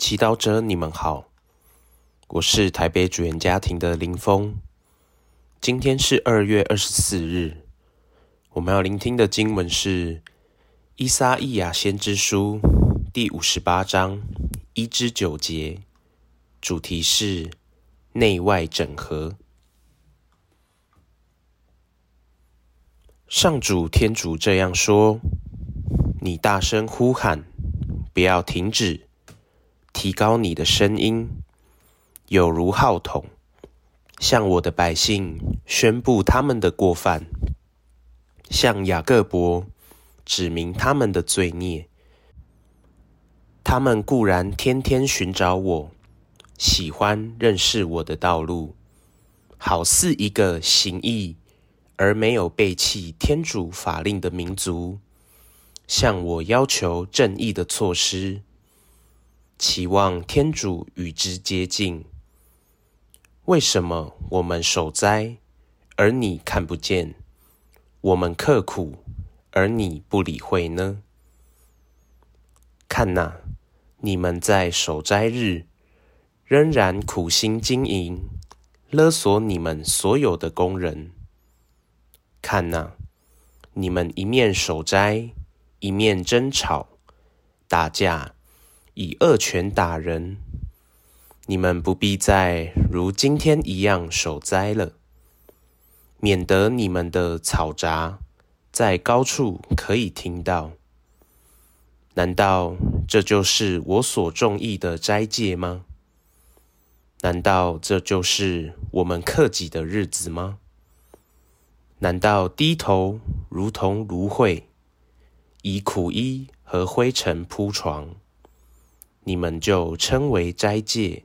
祈祷者，你们好，我是台北主言家庭的林峰。今天是二月二十四日，我们要聆听的经文是《伊撒意亚先知书》第五十八章一至九节，主题是内外整合。上主天主这样说：你大声呼喊，不要停止。提高你的声音，有如号筒，向我的百姓宣布他们的过犯，向雅各伯指明他们的罪孽。他们固然天天寻找我，喜欢认识我的道路，好似一个行义而没有背弃天主法令的民族，向我要求正义的措施。期望天主与之接近。为什么我们守斋，而你看不见？我们刻苦，而你不理会呢？看哪，你们在守斋日，仍然苦心经营，勒索你们所有的工人。看哪，你们一面守斋，一面争吵、打架。以恶拳打人，你们不必再如今天一样守斋了，免得你们的吵杂在高处可以听到。难道这就是我所中意的斋戒吗？难道这就是我们克己的日子吗？难道低头如同芦荟，以苦衣和灰尘铺床？你们就称为斋戒，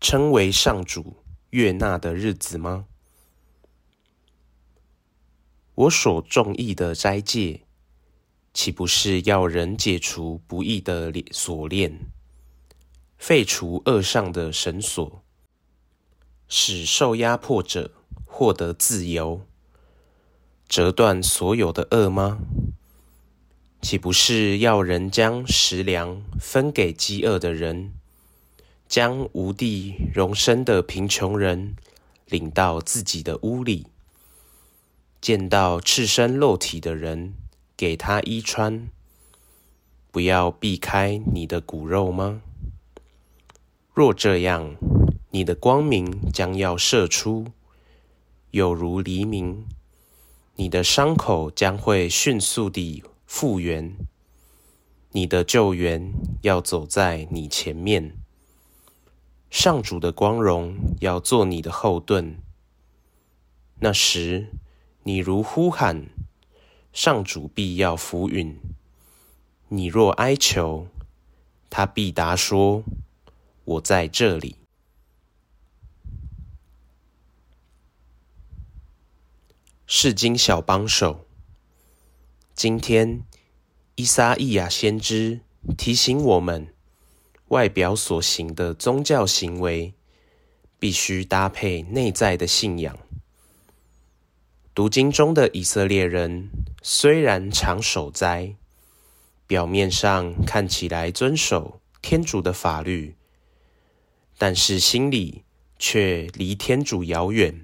称为上主悦纳的日子吗？我所中意的斋戒，岂不是要人解除不义的锁链，废除恶上的绳索，使受压迫者获得自由，折断所有的恶吗？岂不是要人将食粮分给饥饿的人，将无地容身的贫穷人领到自己的屋里，见到赤身露体的人给他衣穿，不要避开你的骨肉吗？若这样，你的光明将要射出，有如黎明，你的伤口将会迅速地复原，你的救援要走在你前面，上主的光荣要做你的后盾。那时，你如呼喊，上主必要俯允；你若哀求，他必答说：“我在这里。”释经小帮手。今天，依撒意亚先知提醒我们，外表所行的宗教行为，必须搭配内在的信仰。读经中的以色列人虽然常守斋，表面上看起来遵守天主的法律，但是心里却离天主遥远。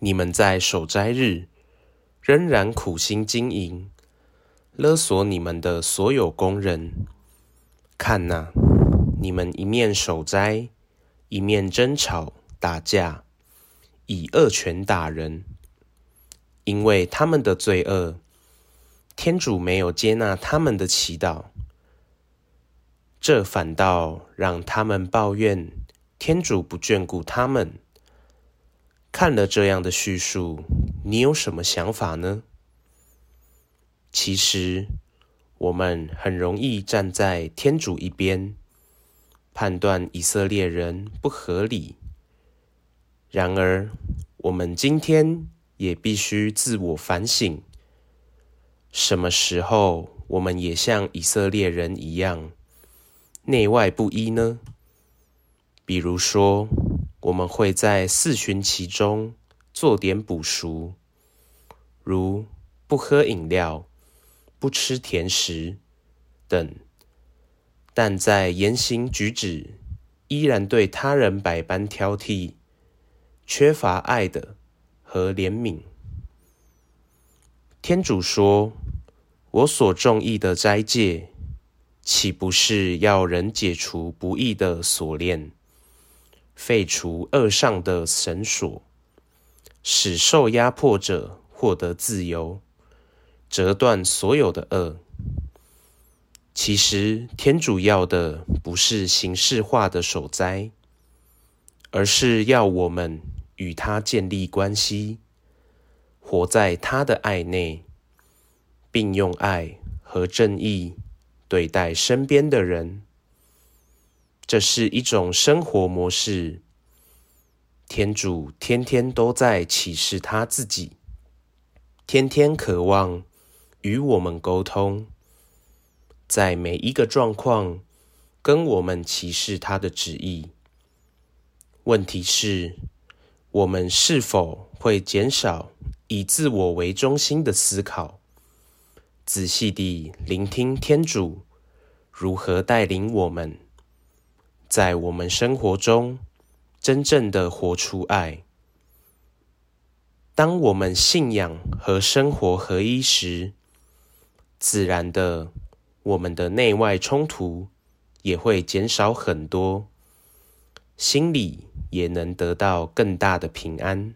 你们在守斋日，仍然苦心经营，勒索你们的所有工人。看呐，你们一面守斋，一面争吵打架，以恶拳打人。因为他们的罪恶，天主没有接纳他们的祈祷，这反倒让他们抱怨天主不眷顾他们。看了这样的叙述，你有什么想法呢？其实，我们很容易站在天主一边，判断以色列人不合理。然而，我们今天也必须自我反省：什么时候我们也像以色列人一样，内外不一呢？比如说，我们会在四旬期中做点补赎，如不喝饮料、不吃甜食等，但在言行举止依然对他人百般挑剔，缺乏爱的和怜悯。天主说：“我所中意的斋戒，岂不是要人解除不义的锁链，废除恶上的绳索，使受压迫者获得自由，折断所有的恶。”其实，天主要的不是形式化的守灾，而是要我们与他建立关系，活在他的爱内，并用爱和正义对待身边的人。这是一种生活模式。天主天天都在启示他自己，天天渴望与我们沟通。在每一个状况，跟我们启示他的旨意。问题是，我们是否会减少以自我为中心的思考，仔细地聆听天主如何带领我们，在我们生活中真正的活出爱？当我们信仰和生活合一时，自然的。我们的内外冲突也会减少很多，心里也能得到更大的平安。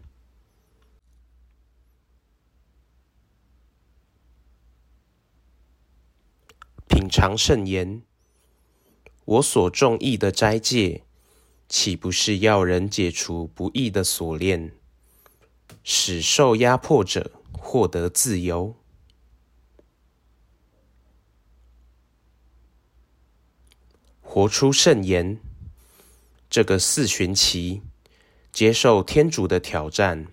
品尝圣言，我所中意的斋戒，岂不是要人解除不义的锁链，使受压迫者获得自由？活出圣言。这个四旬期，接受天主的挑战，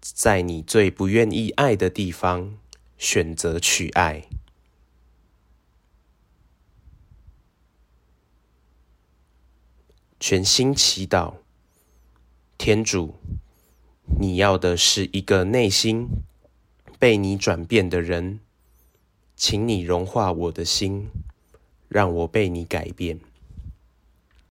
在你最不愿意爱的地方，选择去爱。全心祈祷，天主，你要的是一个内心被你转变的人，请你融化我的心。让我被你改变。